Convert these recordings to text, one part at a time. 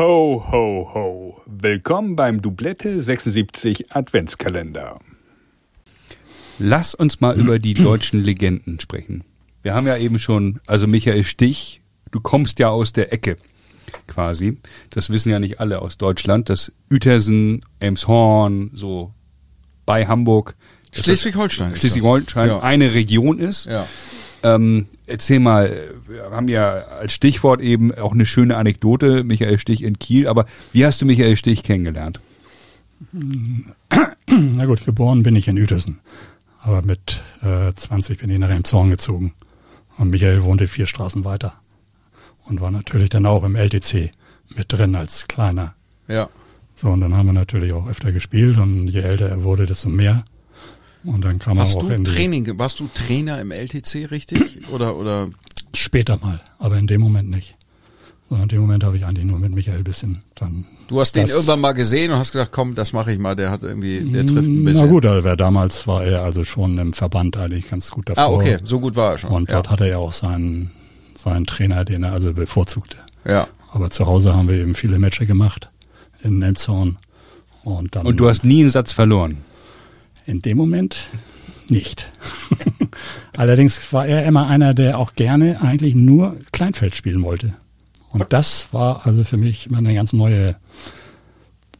Ho, ho, ho. Willkommen beim Doublette 76 Adventskalender. Lass uns mal über die deutschen Legenden sprechen. Wir haben ja eben schon, also Michael Stich, du kommst ja aus der Ecke quasi. Das wissen ja nicht alle aus Deutschland, dass Uetersen, Elmshorn, so bei Hamburg. Schleswig-Holstein. Schleswig-Holstein Ja. eine Region ist. Ja. Ähm, erzähl mal, wir haben ja als Stichwort eben auch eine schöne Anekdote, Michael Stich in Kiel, aber wie hast du Michael Stich kennengelernt? Na gut, geboren bin ich in Uetersen. Aber mit äh, 20 bin ich nach Emshorn gezogen. Und Michael wohnte vier Straßen weiter. Und war natürlich dann auch im LTC mit drin als Kleiner. Ja. So, und dann haben wir natürlich auch öfter gespielt. Und je älter er wurde, desto mehr. Und dann kam Hast er auch du Training, warst du Trainer im LTC, richtig? Oder, oder, später mal, aber in dem Moment nicht. So, in dem Moment habe ich eigentlich nur mit Michael ein bisschen dann. du hast den irgendwann mal gesehen und hast gesagt, komm, das mache ich mal, der hat irgendwie, der trifft ein bisschen. Na gut, also wer damals war er also schon im Verband eigentlich ganz gut davor. Ah, okay, so gut war er schon. Und ja. dort hat er ja auch seinen, seinen Trainer, den er also bevorzugte. ja. Aber zu Hause haben wir eben viele Matches gemacht in Elmshorn. Und dann Und du hast nie einen Satz verloren. In dem Moment nicht. Allerdings war er immer einer, der auch gerne eigentlich nur Kleinfeld spielen wollte. Und das war also für mich immer eine ganz neue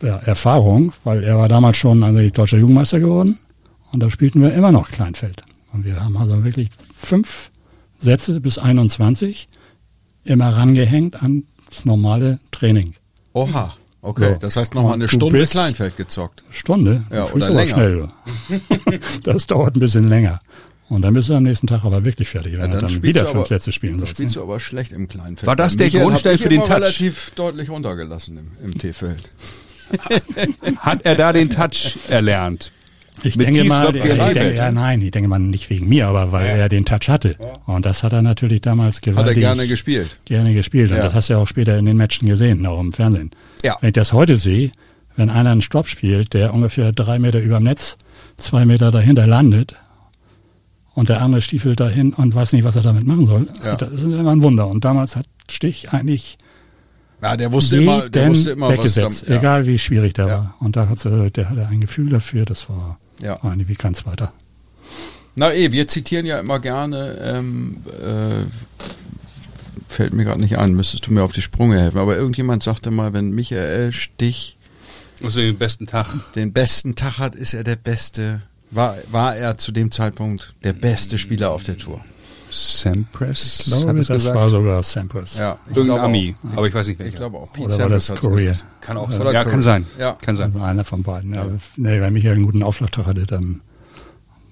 ja, Erfahrung, weil er war damals schon also deutscher Jugendmeister geworden und da spielten wir immer noch Kleinfeld. Und wir haben also wirklich fünf Sätze bis 21 immer rangehängt ans normale Training. Oha. Okay, So. das heißt nochmal eine Stunde Kleinfeld gezockt. Stunde. Ja, spielst oder länger. Schnell, das dauert ein bisschen länger. Und dann bist du am nächsten Tag aber wirklich fertig, wenn Ja, dann spielst wieder fünf aber- Sätze spielen Dann sollst. spielst ne? du aber schlecht im Kleinfeld. War das der Michael Grundstein für den Touch? relativ deutlich runtergelassen im, im T-Feld. Hat er da den Touch erlernt? Ich Mit denke mal, ich denke, ja, ne? nein, ich denke mal nicht wegen mir, aber weil Ja. er den Touch hatte. Und das hat er natürlich damals Hat er gewaltig gerne gespielt. gerne gespielt. Und Ja. das hast du ja auch später in den Matchen gesehen, auch im Fernsehen. Ja. Wenn ich das heute sehe, wenn einer einen Stopp spielt, der ungefähr drei Meter über dem Netz, zwei Meter dahinter landet und der andere stiefelt dahin und weiß nicht, was er damit machen soll, Ja. das ist immer ein Wunder. Und damals hat Stich eigentlich Ja, der wusste immer, der wusste immer, was weggesetzt, da, ja. egal wie schwierig der Ja. war. Und da hat er, der hatte ein Gefühl dafür, das war Ja. eigentlich wie kein zweiter. Na eh, wir zitieren ja immer gerne, ähm, äh, fällt mir gerade nicht ein, müsstest du mir auf die Sprünge helfen, aber irgendjemand sagte mal, wenn Michael Stich Also den besten Tag. den besten Tag hat, ist er der beste, war, war er zu dem Zeitpunkt der beste Spieler auf der Tour. Sampras Ich glaube, das gesagt. war sogar Sampras. Ja, ich Irgendein glaube Ami, auch. aber ich weiß nicht Ich welcher. glaube auch. Pete Oder war das Sampras hat's Courier? gesagt. Kann auch sein. Ja, kann sein. Ja. Kann sein. Also einer von beiden. Ja. Nee, wenn Michael einen guten Aufschlagtag hatte, dann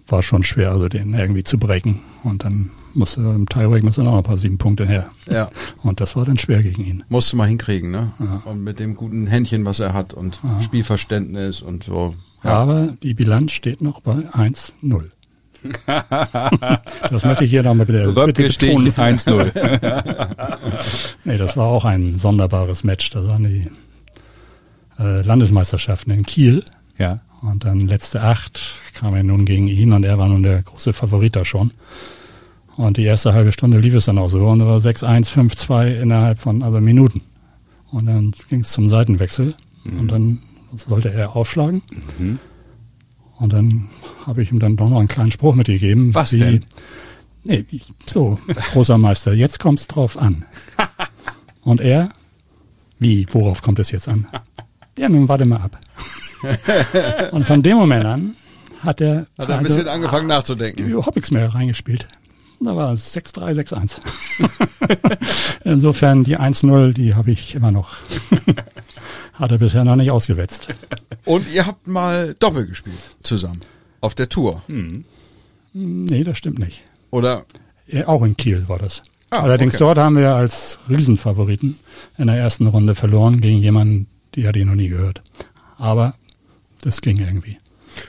war es schon schwer, also den irgendwie zu brechen. Und dann musste im Tiebreak musste noch ein paar sieben Punkte her. Ja. Und das war dann schwer gegen ihn. Musste mal hinkriegen, ne? Ja. Und mit dem guten Händchen, was er hat und Spielverständnis und so. Aber die Bilanz steht noch bei 1-0. das möchte ich hier noch mal bitte, bitte betonen. 1-0. Nee, das war auch ein sonderbares Match. Das waren die äh, Landesmeisterschaften in Kiel. ja. Und dann letzte acht kam er nun gegen ihn und er war nun der große Favorit da schon. Und die erste halbe Stunde lief es dann auch so und war 6-1, 5-2 innerhalb von also Minuten. Und dann ging es zum Seitenwechsel und dann sollte er aufschlagen. Und dann habe ich ihm dann doch noch einen kleinen Spruch mitgegeben. Was denn? Nee, wie- so, großer Meister, jetzt kommt's drauf an. Und er, wie, worauf kommt es jetzt an? Ja, nun warte mal ab. Und von dem Moment an hat er, Hat er ein also bisschen angefangen nachzudenken. überhaupt nichts mehr reingespielt. Da war es 6-3, 6-1. Insofern die 1-0, die habe ich immer noch. Hat er bisher noch nicht ausgewetzt. Und ihr habt mal Doppel gespielt zusammen. Auf der Tour. Nee, das stimmt nicht. Oder Ja, auch in Kiel war das. Ah, Allerdings okay. dort haben wir als Riesenfavoriten in der ersten Runde verloren gegen jemanden, die hatte ich noch nie gehört. Aber das ging irgendwie.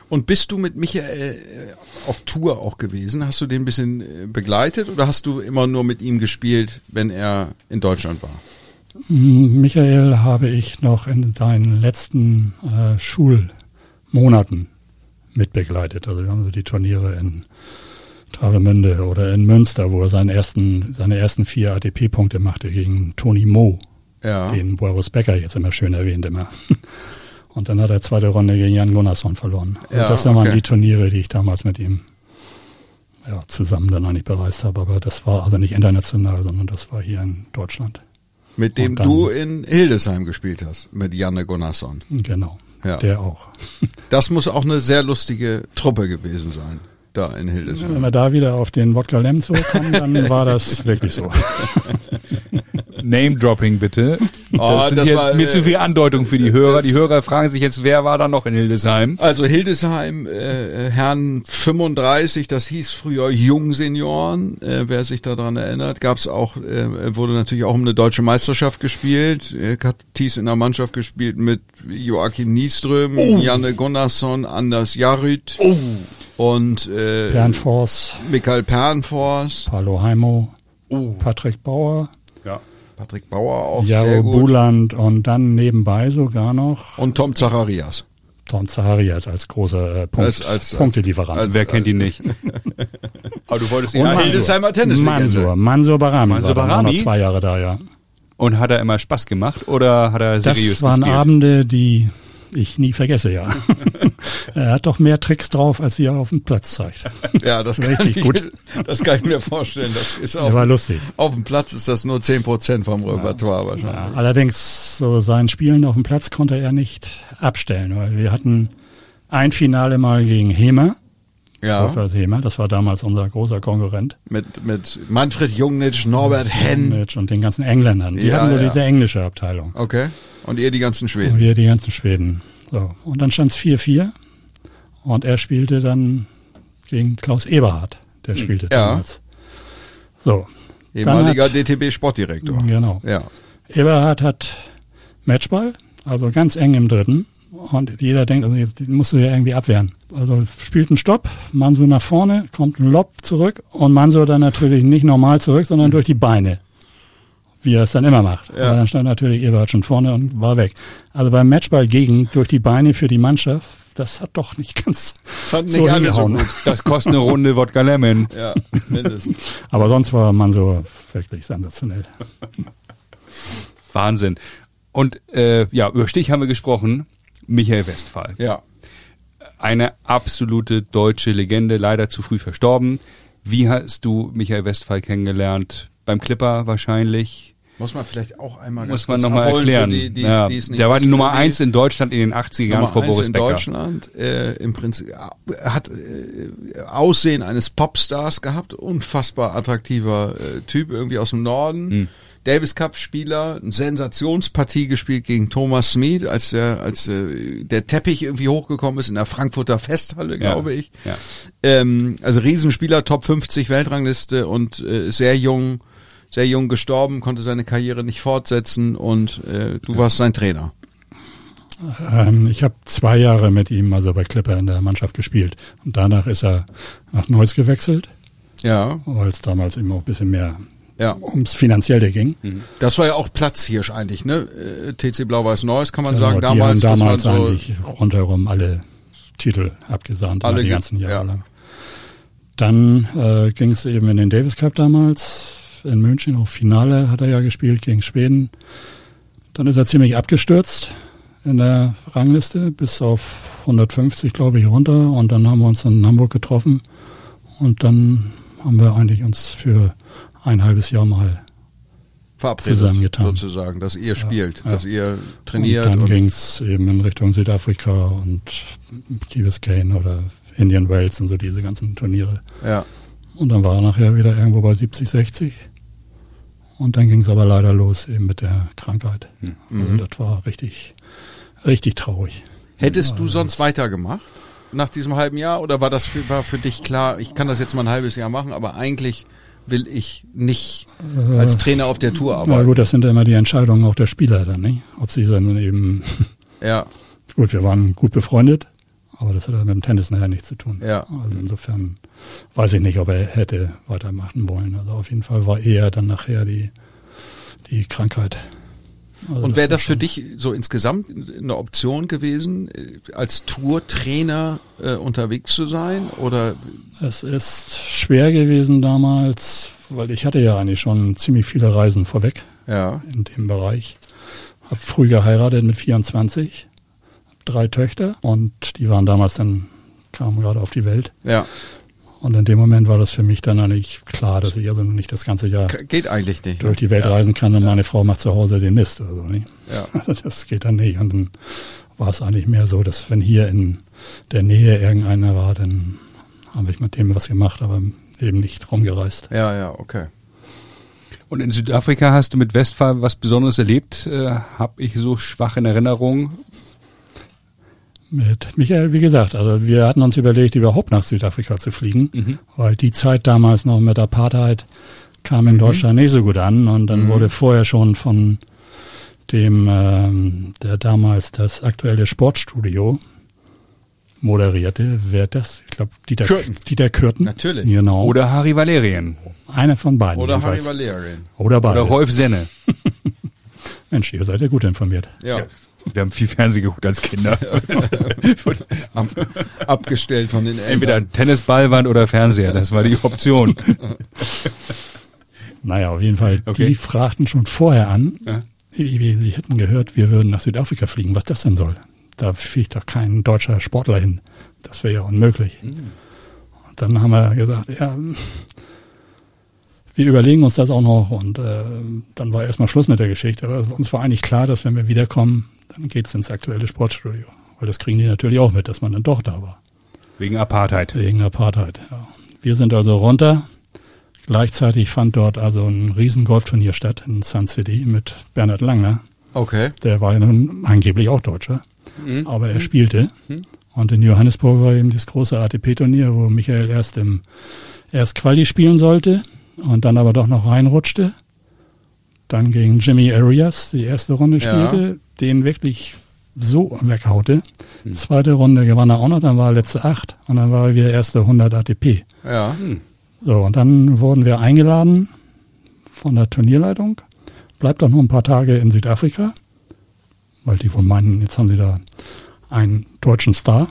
Und bist du mit Michael äh, auf Tour auch gewesen? Hast du den ein bisschen äh, begleitet oder hast du immer nur mit ihm gespielt, wenn er in Deutschland war? Michael habe ich noch in seinen letzten äh, Schulmonaten mitbegleitet. Also wir haben so die Turniere in Travemünde oder in Münster, wo er seinen ersten, seine ersten vier ATP-Punkte machte gegen Tony Mo. Ja. den Boris Becker jetzt immer schön erwähnt immer. Und dann hat er zweite Runde gegen Jan Gunnarsson verloren. Also Ja, das waren okay. die Turniere, die ich damals mit ihm ja, zusammen dann eigentlich bereist habe. Aber das war also nicht international, sondern das war hier in Deutschland. Mit dem dann- du in Hildesheim gespielt hast, mit Janne Gunnarsson. Genau. Ja. Der auch. Das muss auch eine sehr lustige Truppe gewesen sein, da in Wenn Hildesheim. wir da wieder auf den Wodka Lem zurückkommen, dann war das wirklich so. Name-Dropping bitte. Das, Oh, sind das jetzt war, mir äh, zu viel Andeutung für die Hörer. Die Hörer fragen sich jetzt, wer war da noch in Hildesheim? Also Hildesheim, äh, Herrn 35, das hieß früher Jungsenioren, äh, wer sich daran erinnert, gab's auch, äh, wurde natürlich auch um eine deutsche Meisterschaft gespielt, äh, hat Thies in der Mannschaft gespielt mit Joachim Nieström, Janne Gunnarsson, Anders Jarryd und äh, Bernfors, Michael Pernfors, Paulo Heimo, Oh. Patrick Bauer. Patrick Bauer auch sehr Jaro gut Buland und dann nebenbei sogar noch und Tom Zacharias. Tom Zacharias als großer äh, Punkt, Als- als- Punktelieferant. als- Wer kennt ihn nicht? Aber du wolltest ihn Und. Hildesheimer Tennislegende. Mansur, Mansur Barami Mansur war Barami? noch zwei Jahre da, ja. Und hat er immer Spaß gemacht oder hat er seriös Das waren gespielt? Abende, die ich nie vergesse, ja. er hat doch mehr Tricks drauf, als er auf dem Platz zeigt. Ja, das kann, Richtig ich, gut. das kann ich mir vorstellen. Das ist auf, war lustig. auf dem Platz ist das nur 10% vom Repertoire Ja, wahrscheinlich. allerdings, so sein Spielen auf dem Platz konnte er nicht abstellen, weil wir hatten ein Finale mal gegen Hemer. Ja, Hemer, das war damals unser großer Konkurrent. mit, mit Manfred Jungnitsch, Norbert Henn. Und den ganzen Engländern. Die Ja, hatten nur ja. diese englische Abteilung. Okay. Und ihr die ganzen Und Schweden. wir die ganzen Schweden. So. Und dann stand es 4-4. Und er spielte dann gegen Klaus Eberhardt. Der spielte Ja. damals. So. Ehemaliger hat- DTB Sportdirektor. Genau. Ja. Eberhardt hat Matchball, also ganz eng im dritten. Und jeder denkt, also jetzt musst du ja irgendwie abwehren. Also spielt einen Stopp, Mansur nach vorne, kommt ein Lob zurück und Mansur dann natürlich nicht normal zurück, sondern durch die Beine. Wie er es dann immer macht. Ja. Aber dann stand natürlich Eberhardt schon vorne und war weg. Also beim Matchball gegen durch die Beine für die Mannschaft, das hat doch nicht ganz Fand so nicht alle so gut. Das kostet eine Runde Wodka Lemon. Ja, mindestens. Aber sonst war Mansur wirklich sensationell. Wahnsinn. Und äh, ja, über Stich haben wir gesprochen. Michael Westphal. Ja. Eine absolute deutsche Legende, leider zu früh verstorben. Wie hast du Michael Westphal kennengelernt? Beim Clipper wahrscheinlich. Muss man vielleicht auch einmal Muss man nochmal erklären. Die, die, ja, die es nicht der war die Nummer eins in Deutschland in den 80er Jahren Nummer vor eins Boris in Becker. Deutschland, äh, im Prinzip äh, hat äh, Aussehen eines Popstars gehabt, unfassbar attraktiver äh, Typ, irgendwie aus dem Norden. Hm. Davis Cup Spieler, eine Sensationspartie gespielt gegen Thomas Smith, als der als äh, der Teppich irgendwie hochgekommen ist in der Frankfurter Festhalle, Ja, glaube ich. ja. Ähm, also Riesenspieler, Top 50 Weltrangliste und äh, sehr jung, sehr jung gestorben, konnte seine Karriere nicht fortsetzen und äh, du warst sein Trainer. Ähm, ich habe zwei Jahre mit ihm, also bei Clipper in der Mannschaft gespielt. Und danach ist er nach Neuss gewechselt, Ja, weil es damals eben auch ein bisschen mehr ja. ums Finanzielle ging. Das war ja auch Platzhirsch eigentlich, ne? Äh, TC Blau-Weiß Neuss kann man Genau, sagen. die Damals, haben damals das war so, eigentlich rundherum alle Titel abgesandt, Alle die ganzen Jahre ja. lang. Dann äh, ging es eben in den Davis Cup damals in München, auch Finale hat er ja gespielt gegen Schweden. Dann ist er ziemlich abgestürzt in der Rangliste bis auf 150, glaube ich, runter. Und dann haben wir uns in Hamburg getroffen. Und dann haben wir eigentlich uns für ein halbes Jahr mal verabredet, zusammengetan. sozusagen, dass ihr spielt, ja. dass ihr trainiert. Und dann ging es eben in Richtung Südafrika und Key Biscayne oder Indian Wells und so diese ganzen Turniere. ja. Und dann war er nachher wieder irgendwo bei 70, 60. Und dann ging es aber leider los eben mit der Krankheit. Mhm. Also das war richtig, richtig traurig. Hättest du sonst weitergemacht? Nach diesem halben Jahr? Oder war das für, war für dich klar, ich kann das jetzt mal ein halbes Jahr machen, aber eigentlich will ich nicht als Trainer auf der Tour Na arbeiten? gut, das sind ja immer die Entscheidungen auch der Spieler dann, nicht? Ob sie dann eben, Ja, gut, wir waren gut befreundet, aber das hat ja mit dem Tennis nachher nichts zu tun. Ja. Also insofern weiß ich nicht, ob er hätte weitermachen wollen. Also auf jeden Fall war eher dann nachher die, die Krankheit. Also Und wäre das für dich so insgesamt eine Option gewesen, äh, als Tourtrainer äh, unterwegs zu sein? Oder Es ist schwer gewesen damals, weil ich hatte ja eigentlich schon ziemlich viele Reisen vorweg ja, in dem Bereich. Hab früh geheiratet mit 24, hab drei Töchter und die waren damals dann, kamen gerade auf die Welt. Ja. Und in dem Moment war das für mich dann eigentlich klar, dass ich also nicht das ganze Jahr Geht eigentlich nicht. durch ne? die Welt ja. reisen kann und meine Frau macht zu Hause den Mist oder so. Nicht? Ja. Also das geht dann nicht. Und dann war es eigentlich mehr so, dass wenn hier in der Nähe irgendeiner war, dann haben wir mit dem was gemacht, aber eben nicht rumgereist. Ja, ja, okay. Und in Südafrika hast du mit Westphal was Besonderes erlebt? Äh, hab ich so schwach in Erinnerung. Mit Michael, wie gesagt, also wir hatten uns überlegt, überhaupt nach Südafrika zu fliegen, weil die Zeit damals noch mit Apartheid kam in Deutschland nicht so gut an und dann wurde vorher schon von dem, ähm, der damals das aktuelle Sportstudio moderierte, wer das? Ich glaube Dieter Kürten. Dieter Kürten. Natürlich. Genau. Oder Harry Valerien. einer von beiden. Oder Harry jedenfalls. Valerian. Oder beide. Oder Rolf Senne. Mensch, ihr seid ja gut informiert. Ja. Wir haben viel Fernsehen geguckt als Kinder. Ab, abgestellt von den Eltern. Entweder Tennisballwand oder Fernseher, das war die Option. Naja, auf jeden Fall. Okay. Die fragten schon vorher an, Ja. sie hätten gehört, wir würden nach Südafrika fliegen, was das denn soll. Da fliegt doch kein deutscher Sportler hin. Das wäre ja unmöglich. Mhm. Und dann haben wir gesagt, ja, wir überlegen uns das auch noch und äh, dann war erstmal Schluss mit der Geschichte. Aber uns war eigentlich klar, dass wenn wir wiederkommen, dann geht's ins aktuelle Sportstudio. Weil das kriegen die natürlich auch mit, dass man dann doch da war. Wegen Apartheid. Wegen Apartheid, ja. Wir sind also runter. Gleichzeitig fand dort also ein riesen Golfturnier statt in Sun City mit Bernhard Langner. Okay. Der war ja nun angeblich auch Deutscher, aber er spielte. Und in Johannesburg war eben das große ATP-Turnier, wo Michael erst im erst Quali spielen sollte und dann aber doch noch reinrutschte. Dann gegen Jimmy Arias die erste Runde Ja. spielte, den wirklich so weghaute. Zweite Runde gewann er auch noch, dann war er letzte acht und dann war er wieder erste 100 ATP. Ja. So, und dann wurden wir eingeladen von der Turnierleitung. Bleibt doch noch ein paar Tage in Südafrika, weil die wohl meinen, jetzt haben sie da einen deutschen Star.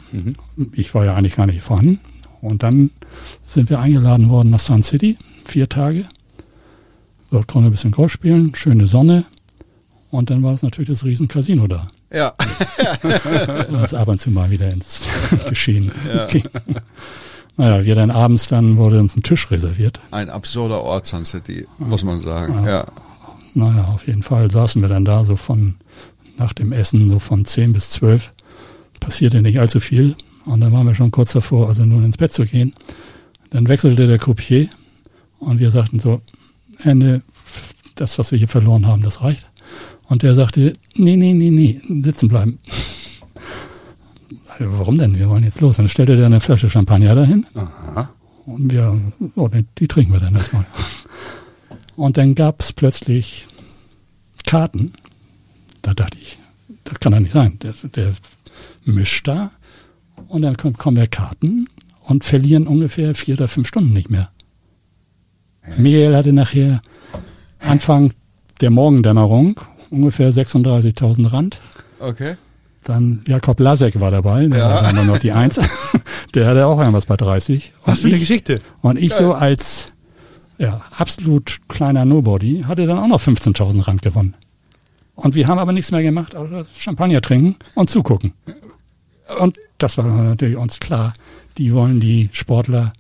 Ich war ja eigentlich gar nicht vorhanden. Und dann sind wir eingeladen worden nach Sun City, vier Tage. Dort konnten wir ein bisschen Golf spielen, schöne Sonne. Und dann war es natürlich das riesen Casino da. Ja. was ab und zu mal wieder ins Geschehen ging. Naja, wir dann abends, dann wurde uns ein Tisch reserviert. Ein absurder Ort, Sun City, muss man sagen. Ja. Naja, auf jeden Fall saßen wir dann da so von nach dem Essen so von 10 bis 12. Passierte nicht allzu viel. Und dann waren wir schon kurz davor, also nun ins Bett zu gehen. Dann wechselte der Croupier und wir sagten so, Ende, das, was wir hier verloren haben, das reicht. Und der sagte, nee, nee, nee, nee, sitzen bleiben. Also, Warum denn? Wir wollen jetzt los. Dann stellte der eine Flasche Champagner dahin. Aha. Und wir, oh, die, trinken wir dann erstmal. Und dann gab es plötzlich Karten. Da dachte ich, das kann doch nicht sein. Der, der mischt da und dann kommen, kommen wir Karten und verlieren ungefähr vier oder fünf Stunden nicht mehr. Michael hatte nachher Anfang der Morgendämmerung ungefähr 36.000 Rand. Okay. Dann Jakob Lasek war dabei, der Ja. war nur noch die Eins. der hatte auch irgendwas bei 30. Was Und für eine ich- Geschichte. und ich so als ja, absolut kleiner Nobody hatte dann auch noch 15.000 Rand gewonnen. Und wir haben aber nichts mehr gemacht, außer Champagner trinken und zugucken. Und das war natürlich uns klar. Die wollen die Sportler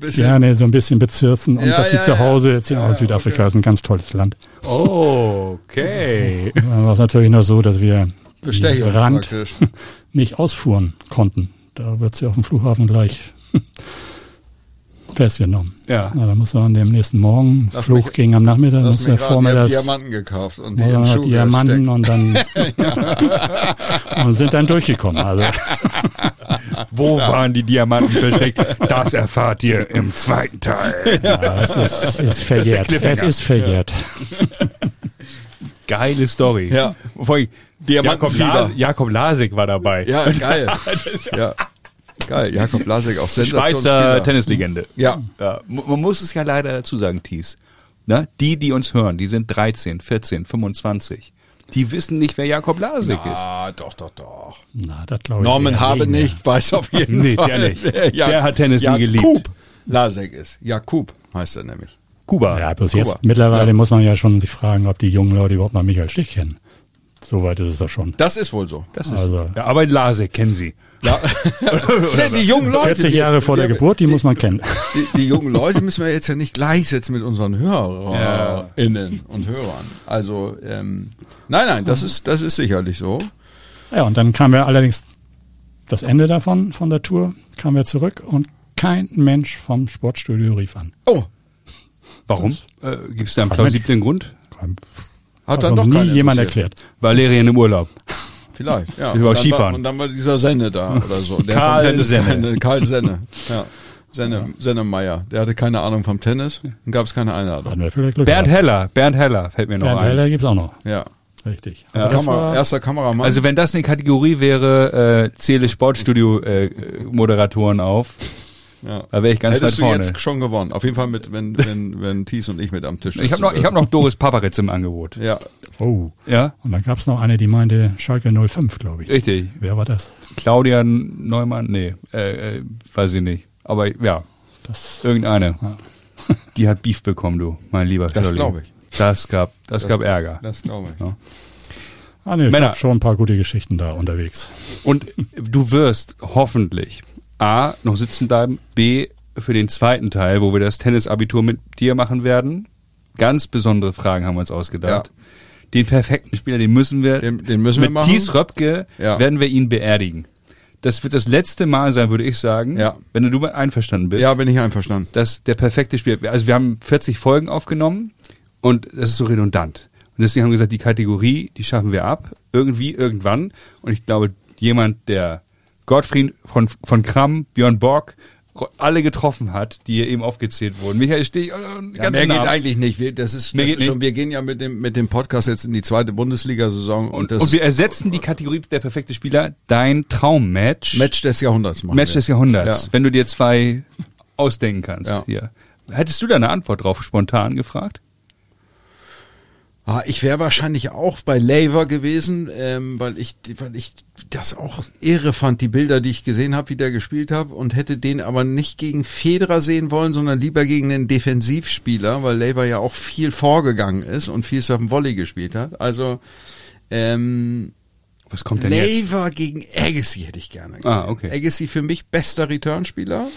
Bisschen. gerne so ein bisschen bezirzen und Ja, dass sie ja, zu. Hause erzählen, Ja, Südafrika ist ein ganz tolles Land. Okay. Dann war es natürlich noch so, dass wir Bestechung Rand praktisch. nicht ausfuhren konnten. Da wird sie auf dem Flughafen gleich festgenommen. Ja. Na, dann muss man am nächsten Morgen, Lass Flug mich- ging am Nachmittag, muss habt vormittags Diamanten gekauft und die Ja, im Schuh Diamanten gesteckt. und dann und sind dann durchgekommen. Also Wo waren die Diamanten versteckt? Das erfahrt ihr im zweiten Teil. ja, es ist, ist verjährt. Cliffhanger. Es ist verjährt. Geile Story. Ja. Jakob. Las Jakob Lasik war dabei. Ja, geil. ja. Geil. Jakob Lasek auch Schweizer Sensationsspieler. Tennislegende. Ja. Ja, man muss es ja leider dazu sagen, Thies. Na, die, die uns hören, die sind 13, 14, 25. Die wissen nicht, wer Jakob Lasik ist. Ah, doch, doch, doch. Na, das glaube ich. Norman habe nicht, weiß auf jeden Nee, der Fall. nicht. Der hat Tennis nie Jakub geliebt. Lasek ist. Jakub heißt er nämlich. Kuba. Ja, bloß Kuba. jetzt mittlerweile Ja. muss man ja schon sich fragen, ob die jungen Leute überhaupt noch Michael Stich kennen. Soweit ist es doch schon. Das ist wohl so. Das ist, Also- ja, aber Lase kennen Sie. Ja. die jungen Leute. 40 die- Jahre vor der die- Geburt, die muss man kennen. Die, die jungen Leute müssen wir jetzt ja nicht gleichsetzen mit unseren HörerInnen und Hörern. Also, ähm, nein, nein, das ist, das ist sicherlich so. Ja, und dann kamen wir allerdings das Ende davon, von der Tour, kamen wir zurück und kein Mensch vom Sportstudio rief an. Oh, Warum? Äh, Gibt es da einen plausiblen Grund? Kein, hat hat dann doch nie jemand erklärt. Valerien im Urlaub. Vielleicht, ja. Dann Skifahren. War, und dann war dieser Senne da oder so. Der Karl vom Tennis Senne. keine- Karl Senne. Ja. Senne, Sennemeier. Der hatte keine Ahnung vom Tennis. Dann gab es keine Einladung. Bernd gehabt. Heller, Bernd Heller fällt mir noch Bernd ein. Heller gibt's auch noch. Ja. Richtig. Ja. Kamera, erster Kameramann. Also wenn das eine Kategorie wäre, äh, zähle Sportstudio-Moderatoren auf, ja. da wäre ich ganz Hättest weit du vorne. jetzt schon gewonnen. Auf jeden Fall mit, wenn, wenn, wenn Thies und ich mit am Tisch Ich habe noch, ich hab noch Doris Paparitz im Angebot. Ja. oh. Ja, Und dann gab's noch eine, die meinte Schalke 05, glaube ich. richtig. Wer war das? Claudia Neumann, nee, äh, äh, weiß ich nicht. Aber ja, Das irgendeine. Ja. Die hat Beef bekommen, du, mein lieber Das glaube ich. Das gab, das, gab Ärger. Das glaube ich. Ja. ah, nee, ich Männer. schon ein paar gute Geschichten da unterwegs. Und du wirst hoffentlich A, noch sitzen bleiben, B, für den zweiten Teil, wo wir das Tennisabitur mit dir machen werden, ganz besondere Fragen haben wir uns ausgedacht. Den perfekten Spieler, den müssen wir, Den- den müssen wir mit machen. Thies Röpke Ja. werden wir ihn beerdigen. Das wird das letzte Mal sein, würde ich sagen, Ja. wenn du damit einverstanden bist, Ja, bin ich einverstanden. dass der perfekte Spieler, also wir haben 40 Folgen aufgenommen und das ist so redundant. Und deswegen haben wir gesagt, die Kategorie, die schaffen wir ab, irgendwie, irgendwann. Und ich glaube, jemand, der Gottfried von, von Kramm, Björn Borg, alle getroffen hat, die hier eben aufgezählt wurden. Michael Stich, äh, Ja, ganz mehr geht Namen. eigentlich nicht. Wir, das ist, das geht ist schon, nicht. wir gehen ja mit dem, mit dem Podcast jetzt in die zweite Bundesliga-Saison und, Und, das und wir ersetzen die Kategorie der perfekte Spieler, dein Traummatch. Match des Jahrhunderts machen Match wir. des Jahrhunderts, Ja. wenn du dir zwei ausdenken kannst. Ja. Hier. Hättest du da eine Antwort drauf spontan gefragt? Ah, ich wäre wahrscheinlich auch bei Laver gewesen, ähm, weil ich, weil ich das auch irre fand, die Bilder, die ich gesehen habe, wie der gespielt hat, und hätte den aber nicht gegen Federer sehen wollen, sondern lieber gegen einen Defensivspieler, weil Laver ja auch viel vorgegangen ist und viel Surfen Volley gespielt hat. Also ähm, Was kommt denn jetzt? Laver gegen Agassi hätte ich gerne gesehen. Ah, okay. Agassi für mich bester Returnspieler.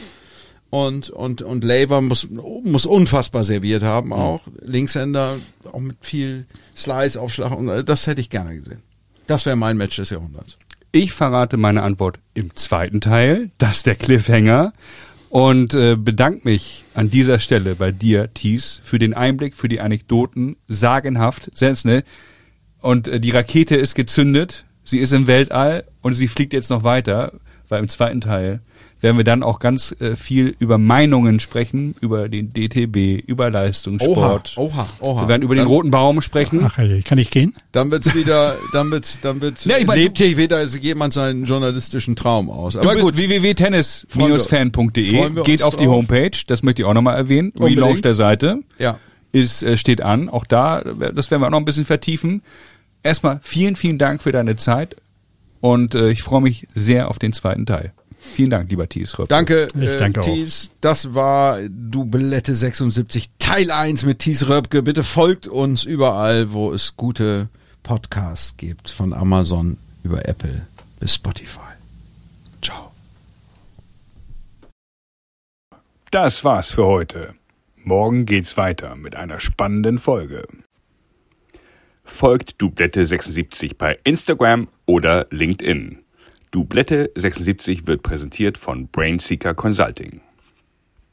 Und, und, und Laver muss, muss unfassbar serviert Mhm. haben auch. Linkshänder, auch mit viel Slice, Aufschlag und äh, das hätte ich gerne gesehen. Das wäre mein Match des Jahrhunderts. Ich verrate meine Antwort im zweiten Teil. Das ist der Cliffhanger. Und äh, bedanke mich an dieser Stelle bei dir, Thies, für den Einblick, für die Anekdoten. Sagenhaft, sensationell. Und äh, die Rakete ist gezündet. Sie ist im Weltall und sie fliegt jetzt noch weiter, weil im zweiten Teil werden wir dann auch ganz äh, viel über Meinungen sprechen, über den DTB, über Leistungssport. Oha, oha. Wir werden über den dann, roten Baum sprechen. Ach, ey, kann ich gehen? Dann wird's wieder, dann wird's, dann wird, Ja, ich mein, lebt hier wieder jemand seinen journalistischen Traum aus. Aber du gut. www.tennis-fan.de. Geht auf die drauf. Homepage, das möchte ich auch nochmal erwähnen. Unbedingt. Relaunch der Seite Ja. ist, äh, steht an. Auch da, äh, das werden wir auch noch ein bisschen vertiefen. Erstmal vielen, vielen Dank für deine Zeit und äh, ich freue mich sehr auf den zweiten Teil. Vielen Dank, lieber Thies. Röpke. Danke, Ich äh, danke auch. Thies. Das war Dublette 76 Teil 1 mit Thies Röpke. Bitte folgt uns überall, wo es gute Podcasts gibt. Von Amazon über Apple bis Spotify. Ciao. Das war's für heute. Morgen geht's weiter mit einer spannenden Folge. Folgt Dublette76 bei Instagram oder LinkedIn. Dublette76 wird präsentiert von Brainseeker Consulting.